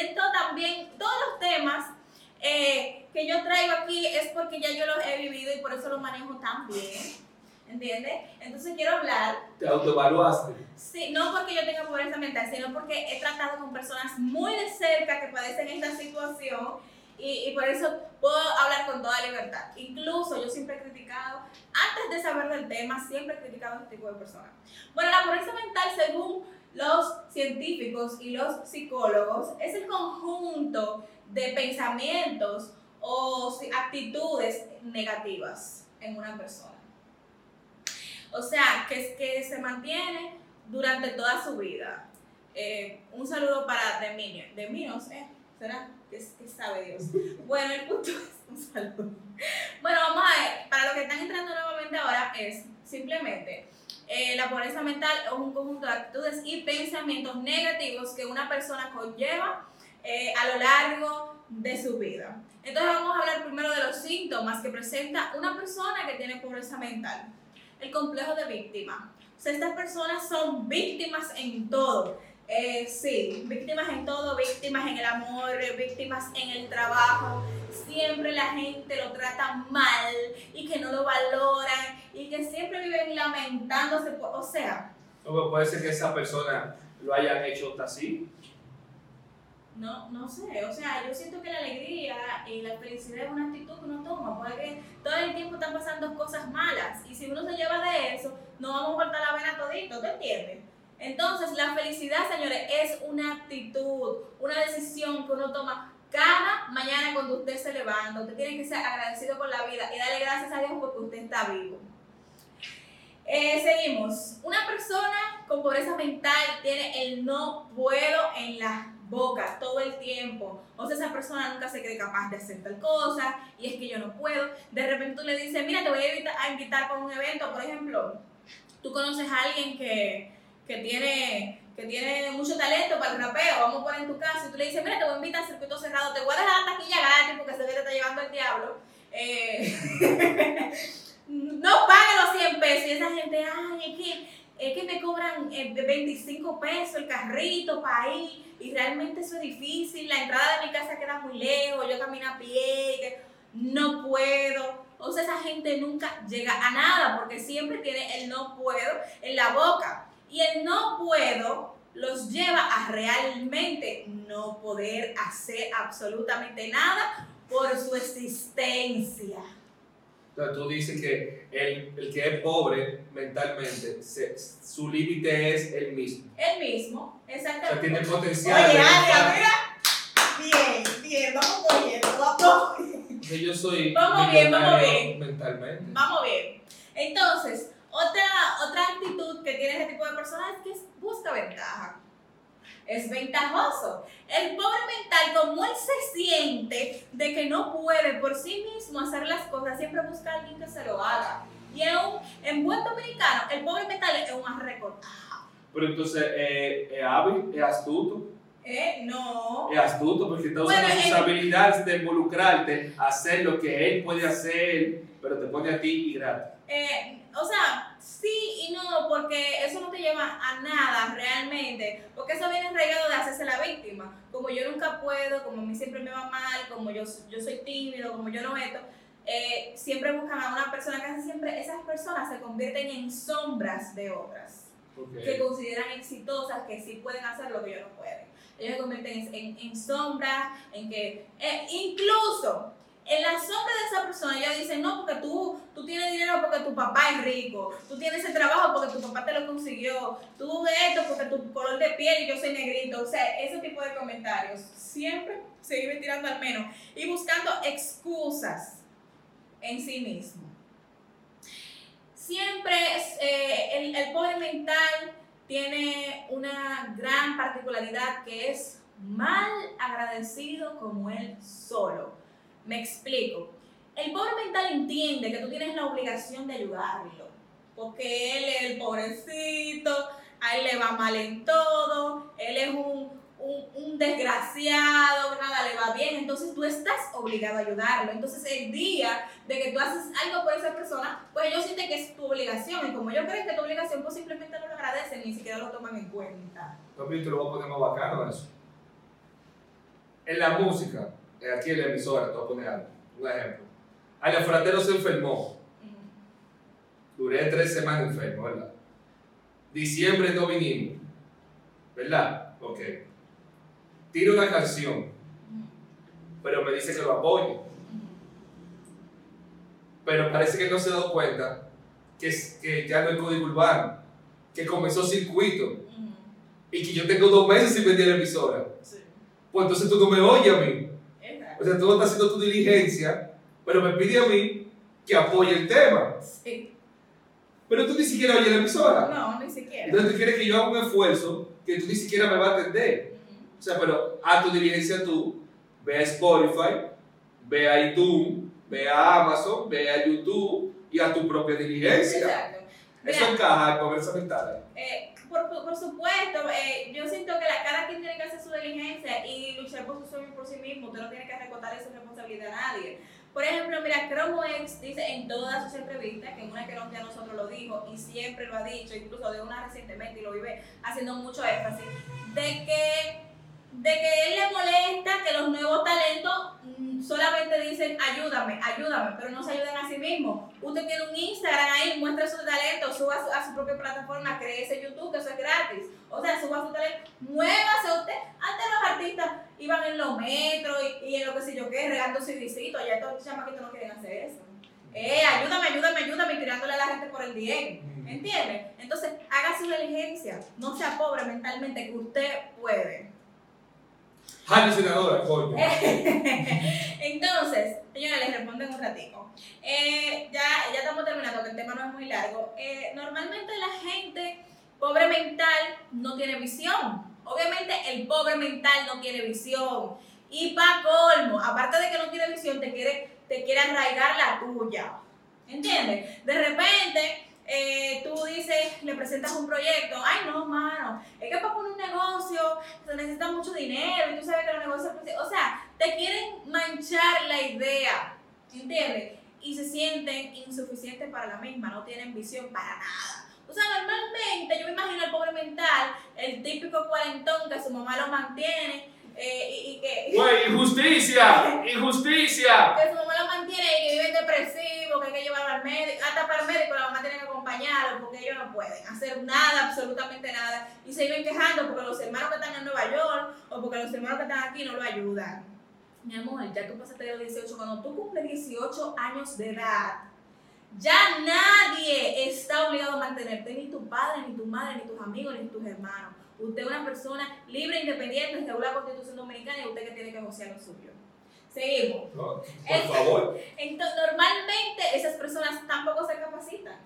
siento también todos los temas eh, que yo traigo aquí es porque ya yo los he vivido y por eso los manejo tan bien. ¿Entiendes? Entonces quiero hablar. ¿Te autoevaluaste? Sí, no porque yo tenga pobreza mental, sino porque he tratado con personas muy de cerca que padecen esta situación y, y, por eso puedo hablar con toda libertad. Incluso yo siempre he criticado, de saber del tema, siempre he criticado a este tipo de personas. Bueno, la pobreza mental, según los científicos y los psicólogos, es el conjunto de pensamientos o actitudes negativas en una persona. O sea, que, que se mantiene durante toda su vida. Eh, un saludo para Deminio. Deminio, ¿eh? ¿Será? ¿Qué, sabe Dios? Bueno, el punto es un saludo. Bueno, vamos a ver. Para los que están entrando nuevamente ahora, es simplemente eh, la pobreza mental es un conjunto de actitudes y pensamientos negativos que una persona conlleva eh, a lo largo de su vida. Entonces vamos a hablar primero de los síntomas que presenta una persona que tiene pobreza mental. El complejo de víctima. O sea, estas personas son víctimas en todo. Eh, sí, víctimas en todo, víctimas en el amor, víctimas en el trabajo. Siempre la gente lo trata mal y que no lo valoran y que siempre viven lamentándose. o sea... puede ser que esa persona lo hayan hecho así no, no sé, o sea, yo siento que la alegría y la felicidad es una actitud que uno toma, porque todo el tiempo están pasando cosas malas y si uno se lleva de eso, no vamos a cortar la vena todito, ¿te entiendes? Entonces, la felicidad, señores, es una actitud, una decisión que uno toma cada mañana cuando usted se levanta. Usted tiene que ser agradecido con la vida y darle gracias a Dios porque usted está vivo. Eh, seguimos. Una persona con pobreza mental tiene el no puedo en la boca todo el tiempo. O sea, esa persona nunca se cree capaz de hacer tal cosa y es que yo no puedo. De repente tú le dices, mira, te voy a invitar, para un evento, por ejemplo. Tú conoces a alguien que, tiene que tiene mucho talento para el rapeo, vamos a poner en tu casa, y tú le dices, mira, te voy a invitar al circuito cerrado, te voy a dejar la taquilla gratis porque se ve que te está llevando el diablo. Eh, no pague los 100 pesos y esa gente, ay, es que es que me cobran 25 eh, pesos el carrito para ir y realmente eso es difícil, la entrada de mi casa queda muy lejos, yo camino a pie, no puedo. O sea, esa gente nunca llega a nada porque siempre tiene el no puedo en la boca. Y el no puedo los lleva a realmente no poder hacer absolutamente nada por su existencia tú dices que el, el que es pobre mentalmente, su límite es el mismo. El mismo, exactamente. O sea, tiene potencial. Oye, Alia, mira. Bien, bien, vamos bien, vamos bien. yo soy vamos bien, vamos bien. mentalmente. Vamos bien. Entonces, otra, otra actitud que tiene ese tipo de personas es que busca ventaja es ventajoso. El pobre mental, como él se siente de que no puede por sí mismo hacer las cosas, siempre busca a alguien que se lo haga. Y en, un, en buen dominicano, el pobre mental es un arrecortado. Pero entonces, eh, ¿es hábil? ¿Es astuto? Eh, no. Es astuto porque está usando sus habilidades de involucrarte, hacer lo que él puede hacer, pero te pone a ti y gratis. Eh, o sea, sí y no, porque eso no te lleva a nada realmente, porque eso viene enraigado de hacerse la víctima. Como yo nunca puedo, como a mí siempre me va mal, como yo, yo soy tímido, como yo no meto, eh, siempre buscan a una persona, casi siempre esas personas se convierten en sombras de otras. que consideran exitosas, que sí pueden hacer lo que ellos no pueden. Ellos se convierten en, en, sombras, en que, eh, incluso en la sombra de esa persona ella dice, no, porque tú, tú tienes dinero porque tu papá es rico, tú tienes ese trabajo porque tu papá te lo consiguió, tú esto porque tu color de piel y yo soy negrito, o sea, ese tipo de comentarios siempre se vive tirando al menos y buscando excusas en sí mismo. Siempre eh, el, el pobre mental tiene una gran particularidad que es mal agradecido como él solo. Me explico. El pobre mental entiende que tú tienes la obligación de ayudarlo, porque él es el pobrecito, a él le va mal en todo, él es un, un, desgraciado, nada le va bien, entonces tú estás obligado a ayudarlo. Entonces el día de que tú haces algo por esa persona, pues ellos sienten que es tu obligación, y como ellos creen que es tu obligación, pues simplemente no lo agradecen, ni siquiera lo toman en cuenta. Papi, te lo voy a poner más bacano eso. en la música, aquí en la emisora, te voy a poner algo, un ejemplo. Alex Fratero se enfermó. Duré tres semanas enfermo, ¿verdad? Diciembre no vinimos. ¿Verdad? Ok. Tiro una canción, pero me dice que lo apoye. Pero parece que no se ha dado cuenta que, que ya no hay código urbano, que comenzó circuito y que yo tengo dos meses sin vender la emisora. Pues entonces tú no me oyes a mí. O sea, tú no estás haciendo tu diligencia, pero me pide a mí que apoye el tema. Sí. Pero tú ni siquiera oyes la emisora. No, ni siquiera. Entonces tú quieres que yo haga un esfuerzo que tú ni siquiera me vas a atender. O sea, pero haz tu diligencia tú, ve a Spotify, ve a iTunes, ve a Amazon, ve a YouTube y a tu propia diligencia. Exacto. Eso encaja en conversa mental. Eh, por, por, supuesto, eh, yo siento que la, cada quien tiene que hacer su diligencia y luchar por su sueño por sí mismo. Usted no tiene que recortar esa responsabilidad a nadie. Por ejemplo, mira, Chrome X dice en todas sus entrevistas, que en una que no ya nosotros lo dijo y siempre lo ha dicho, incluso de una recientemente y lo vive haciendo mucho énfasis, de que de que él le molesta que los nuevos talentos mm, solamente dicen ayúdame, ayúdame, pero no se ayuden a sí mismos. Usted tiene un Instagram ahí, muestra su talento, suba a su, propia plataforma, cree ese YouTube, que eso es gratis. O sea, suba su talento, muévase usted. Antes los artistas iban en los metros y, en lo que sé yo qué, regando su visito, ya estos chamaquitos no quieren hacer eso. Eh, ayúdame, ayúdame, ayúdame, tirándole a la gente por el DM. ¿Entiendes? Entonces, haga su diligencia. No sea pobre mentalmente, que usted puede. Jale. Entonces, señora, les respondo en un ratico. Eh, ya, ya estamos terminando, que el tema no es muy largo. Eh, normalmente la gente pobre mental no tiene visión. Obviamente el pobre mental no tiene visión. Y para colmo, aparte de que no tiene visión, te quiere, te quiere arraigar la tuya. ¿Entiendes? De repente eh, tú dices, le presentas un proyecto, ay no, mano, es que para poner un negocio se necesita mucho dinero y tú sabes que los negocios, o sea, te quieren manchar la idea, ¿entiendes? Y se sienten insuficientes para la misma, no tienen visión para nada. O sea, normalmente yo me imagino el pobre mental, el típico cuarentón que su mamá lo mantiene, eh, y, que... ¡Güey, injusticia! ¡Injusticia! Que su mamá lo mantiene y que vive depresivo, que hay que llevarlo al médico, hasta para el médico la mamá tiene que acompañarlo porque ellos no pueden hacer nada, absolutamente nada, y se viven quejando porque los hermanos que están en Nueva York o porque los hermanos que están aquí no lo ayudan. Mi amor, ya tú pasaste de los 18, cuando tú cumples 18 años de edad, ya nadie está obligado a mantenerte, ni tu padre, ni tu madre, ni tus amigos, ni tus hermanos. Usted es una persona libre, independiente, según la Constitución Dominicana, y usted que tiene que negociar lo suyo. Seguimos. por favor. Entonces, normalmente esas personas tampoco se capacitan.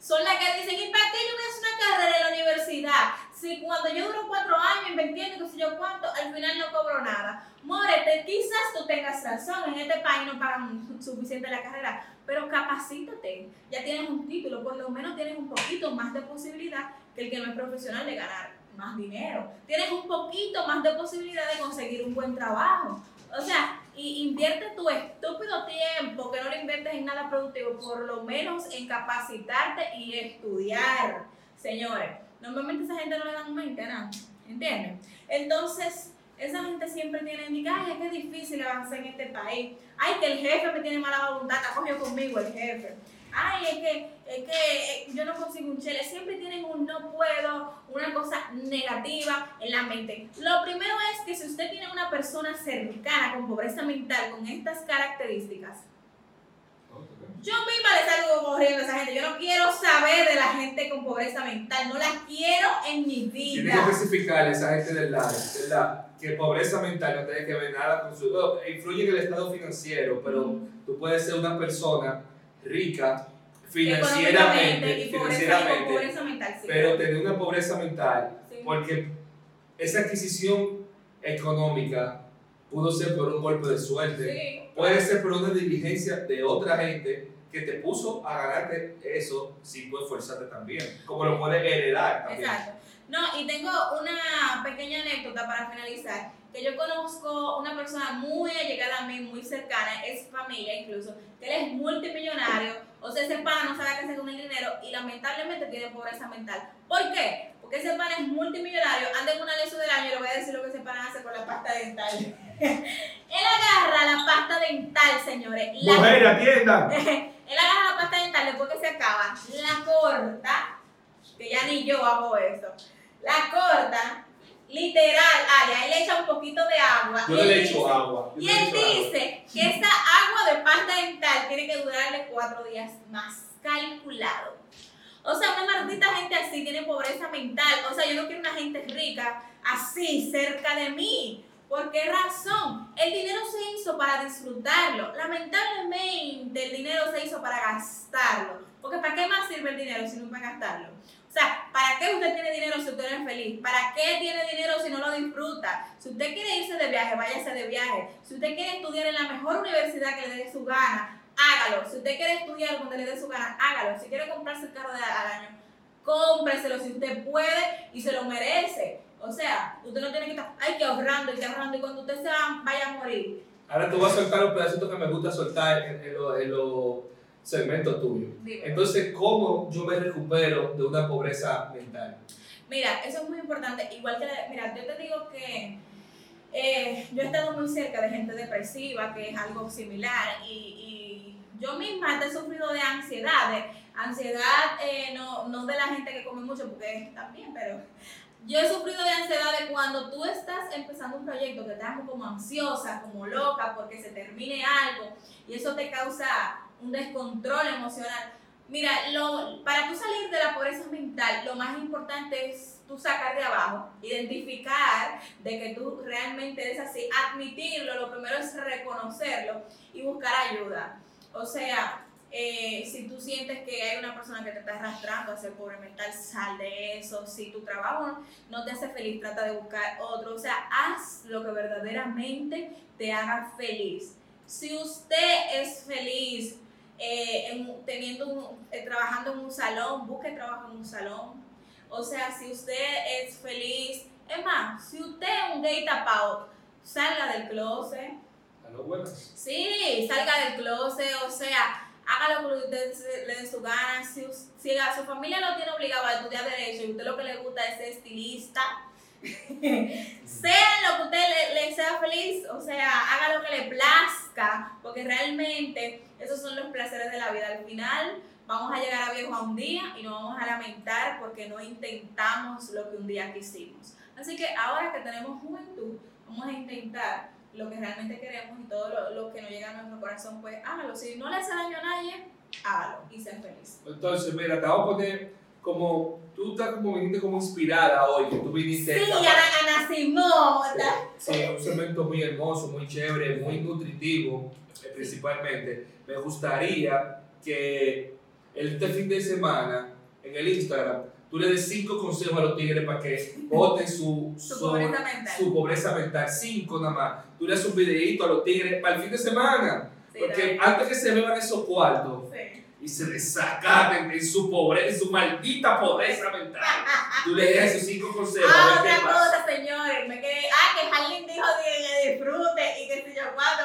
Son las que dicen, ¿y para qué yo voy a hacer una carrera en la universidad? Si cuando yo duro cuatro años invirtiendo, no sé yo cuánto, al final no cobro nada. Morete, quizás tú tengas razón, en este país no pagan suficiente la carrera, pero capacítate. Ya tienes un título, por lo menos tienes un poquito más de posibilidad que el que no es profesional de ganar más dinero. Tienes un poquito más de posibilidad de conseguir un buen trabajo. O sea, y invierte tu estúpido tiempo que no lo inviertes en nada productivo, por lo menos en capacitarte y estudiar. Señores, normalmente esa gente no le dan mente a nada. ¿Entienden? Entonces, esa gente siempre tiene, ay, es que es difícil avanzar en este país. Ay, que el jefe me tiene mala voluntad, está cogido conmigo el jefe ay, es que, es que eh, yo no consigo un chele. Siempre tienen un no puedo, una cosa negativa en la mente. Lo primero es que si usted tiene una persona cercana con pobreza mental, con estas características, yo misma le salgo corriendo a esa gente. Yo no quiero saber de la gente con pobreza mental. No la quiero en mi vida. Tiene que especificar a esa gente del lado, ¿verdad? Que pobreza mental no tiene que ver nada con su. influye en el estado financiero, pero tú puedes ser una persona rica financieramente, y financieramente mental, pero tener una pobreza mental, porque esa adquisición económica pudo ser por un golpe de suerte, puede ser por una diligencia de otra gente que te puso a ganarte eso sin tú esforzarte también, como lo puedes heredar también. Exacto. No, y tengo una pequeña anécdota para finalizar, que yo conozco una persona muy allegada a mí, muy cercana, es familia incluso, que él es multimillonario, o sea, ese pana no sabe qué hacer con el dinero y lamentablemente tiene pobreza mental. ¿Por qué? porque ese pana es multimillonario, anda en una lesión del año y le voy a decir lo que ese pana hace con la pasta dental. él agarra la pasta dental, señores. Mujer, atienda. él agarra la pasta dental después que se acaba, la corta, que ya ni yo hago eso, la corta, literal, allá, él le echa un poquito de agua. Yo le echo agua. y él dice que esa agua de pasta dental tiene que durarle cuatro días más, calculado. O sea, una maldita gente así tiene pobreza mental. O sea, yo no quiero una gente rica así cerca de mí. ¿Por qué razón? El dinero se hizo para disfrutarlo. Lamentablemente el dinero se hizo para gastarlo. Porque ¿para qué más sirve el dinero si no para gastarlo? O sea, ¿para qué usted tiene dinero si usted no es feliz? ¿Para qué tiene dinero si no lo disfruta? Si usted quiere irse de viaje, váyase de viaje. Si usted quiere estudiar en la mejor universidad que le dé su gana, hágalo. Si usted quiere estudiar donde le dé su gana, hágalo. Si quiere comprarse el carro de, al año, cómpreselo si usted puede y se lo merece. O sea, usted no tiene que estar, ay, que ahorrando y ahorrando y cuando usted se vaya a morir. Ahora tú vas a soltar un pedacito que me gusta soltar en, los segmentos tuyos. Entonces, ¿cómo yo me recupero de una pobreza mental? Mira, eso es muy importante. Igual que, mira, yo te digo que eh, yo he estado muy cerca de gente depresiva, que es algo similar, y yo misma he sufrido de ansiedad, ansiedad eh, no, no de la gente que come mucho, porque también, pero yo he sufrido de ansiedad de cuando tú estás empezando un proyecto que te hace como ansiosa, como loca, porque se termine algo y eso te causa un descontrol emocional. Mira, lo, para tú salir de la pobreza mental, lo más importante es tú sacar de abajo, identificar de que tú realmente eres así, admitirlo, lo primero es reconocerlo y buscar ayuda. O sea, eh, si tú sientes que hay una persona que te está arrastrando a ser pobre mental, sal de eso. Si tu trabajo no te hace feliz, trata de buscar otro. O sea, haz lo que verdaderamente te haga feliz. Si usted es feliz eh, teniendo eh, trabajando en un salón, busque trabajo en un salón. O sea, si usted es feliz, es más, si usted es un gay tapado, salga del closet Sí, salga del closet, o sea, haga lo que usted le dé su gana. Si, a su familia lo tiene obligado a estudiar Derecho y usted lo que le gusta es ser estilista, sea lo que usted le, sea feliz, o sea, haga lo que le plazca, porque realmente esos son los placeres de la vida. Al final vamos a llegar a viejo a un día y nos vamos a lamentar porque no intentamos lo que un día quisimos. Así que ahora que tenemos juventud, vamos a intentar lo que realmente queremos y todo lo, que nos llega a nuestro corazón, pues hágalo. Si no le hace daño a nadie, hágalo y sé feliz. Entonces, mira, te voy a poner como, tú estás como viniste como inspirada hoy, que tú viniste. Sí, Ana, Ana Simón. Sí, un segmento muy hermoso, muy chévere, muy nutritivo, eh, principalmente. Me gustaría que este fin de semana en el Instagram tú le des cinco consejos a los tigres para que voten su, su, pobreza mental. su pobreza mental. Cinco nada más. Tú le das un videito a los tigres para el fin de semana. porque antes que se beban esos cuartos y se desacaten en su pobreza, en su maldita pobreza mental, tú le das esos cinco consejos. Ah, otra cosa, señores. Me quedé, ah, que alguien dijo que disfrute y que se yo cuánto.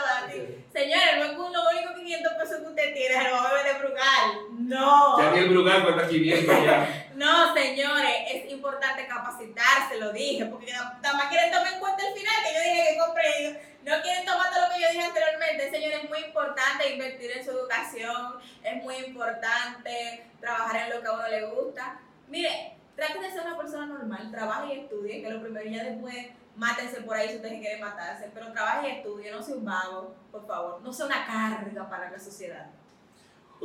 Señores, no es lo único 500 pesos que usted tiene, se lo va a beber de Brugal. No. Ya ni el Brugal cuesta 500 ya. no, señores, es importante capacitarse, lo dije, porque nada más quieren tomar en cuenta el final que yo dije que compré. No quieren tomar todo lo que yo dije anteriormente. Señores, es muy importante invertir en su educación, es muy importante trabajar en lo que a uno le gusta. Mire, trate de ser una persona normal, trabaje y estudie, que lo primero ya después mátense por ahí si ustedes quieren matarse, pero trabaje y estudie, no sea un vago, por favor, no sea una carga para la sociedad.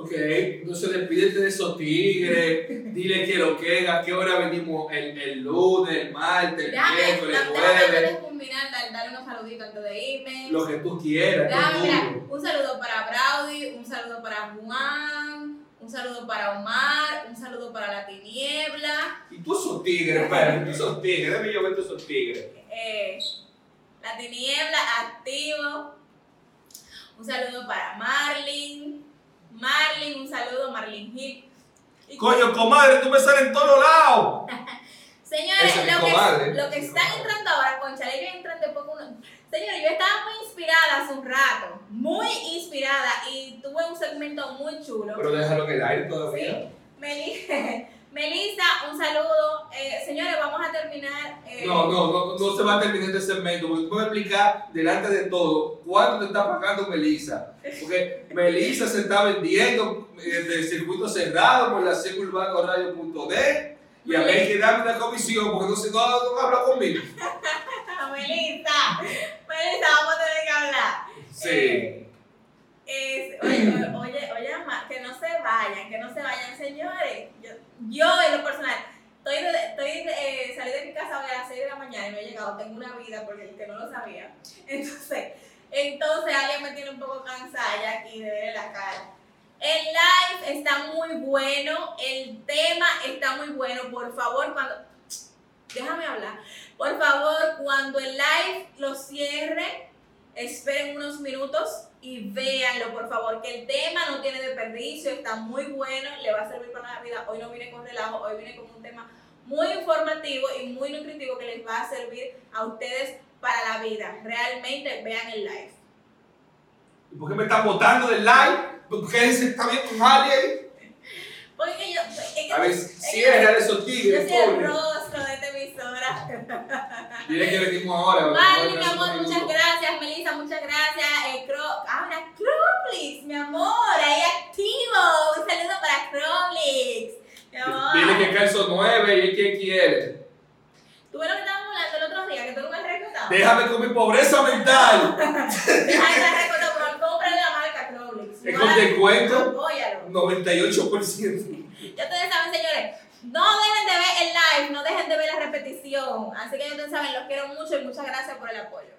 Ok, entonces despídete de esos tigres, dile que lo que a qué hora venimos el, el lunes, el martes, el miércoles, el jueves. culminar, darle unos saluditos antes de irme. Lo que tú quieras. un saludo para Braudy, un saludo para Juan, un saludo para Omar, un saludo para la tiniebla. Y tú sos tigre, pero tú sos tigre, déjame yo ver tú sos tigre. Eh, la tiniebla activo. Un saludo para Marlin. Marlin, un saludo, Marlin Hill. Coño, comadre, tú me sales en todos lados. Señores, lo que, lo que, están entrando ahora, concha, yo entré de poco. Señores, yo estaba muy inspirada hace un rato, muy inspirada y tuve un segmento muy chulo. Pero déjalo en el aire todavía. Sí, me dije, Melissa, un saludo. Eh, señores, vamos a terminar. Eh, no, no, no, no se va a terminar este segmento, porque tú me explicar delante de todo cuánto te está pagando Melissa. Porque Melissa se está vendiendo eh, de circuito cerrado por la radio.d y a ver que darme una comisión porque no se no, no habla conmigo. Melissa, Melissa, vamos a tener que hablar. Sí. Eh, oye, oye, oye, que no se vayan, que no se vayan, señores. Yo, yo en lo personal, estoy, estoy eh, salí de mi casa hoy a las 6 de la mañana y no he llegado, tengo una vida porque el que no lo sabía. Entonces, entonces alguien me tiene un poco cansada ya aquí de ver la cara. El live está muy bueno, el tema está muy bueno. Por favor, cuando. Déjame hablar. Por favor, cuando el live lo cierre, esperen unos minutos y véanlo, por favor, que el tema no tiene desperdicio, está muy bueno, le va a servir para la vida. Hoy no viene con relajo, hoy viene con un tema muy informativo y muy nutritivo que les va a servir a ustedes para la vida. Realmente vean el live. ¿Y por qué me están botando del live? ¿Por qué está bien con ahí? Porque yo. Es que a ver, cierra esos tigres. Yo soy el rostro de esta emisora. Dile que venimos ahora. Vale, mi amor, muchas gracias. Melissa, muchas gracias. Eh, Cro Ahora, Crowlix, mi amor, ahí activo. Un saludo para Crowlix. Mi amor. Dile que calzo 9 y es quien quiere. Tú ves lo que estábamos hablando el otro día, que tú no me has. Déjame con mi pobreza mental. Déjame recordar, pero cómprale la marca Crowlix. Es con descuento. Apóyalo. 98%. Ya ustedes saben, señores. No dejen de ver el live, no dejen de ver la repetición. Así que ya ustedes saben, los quiero mucho y muchas gracias por el apoyo.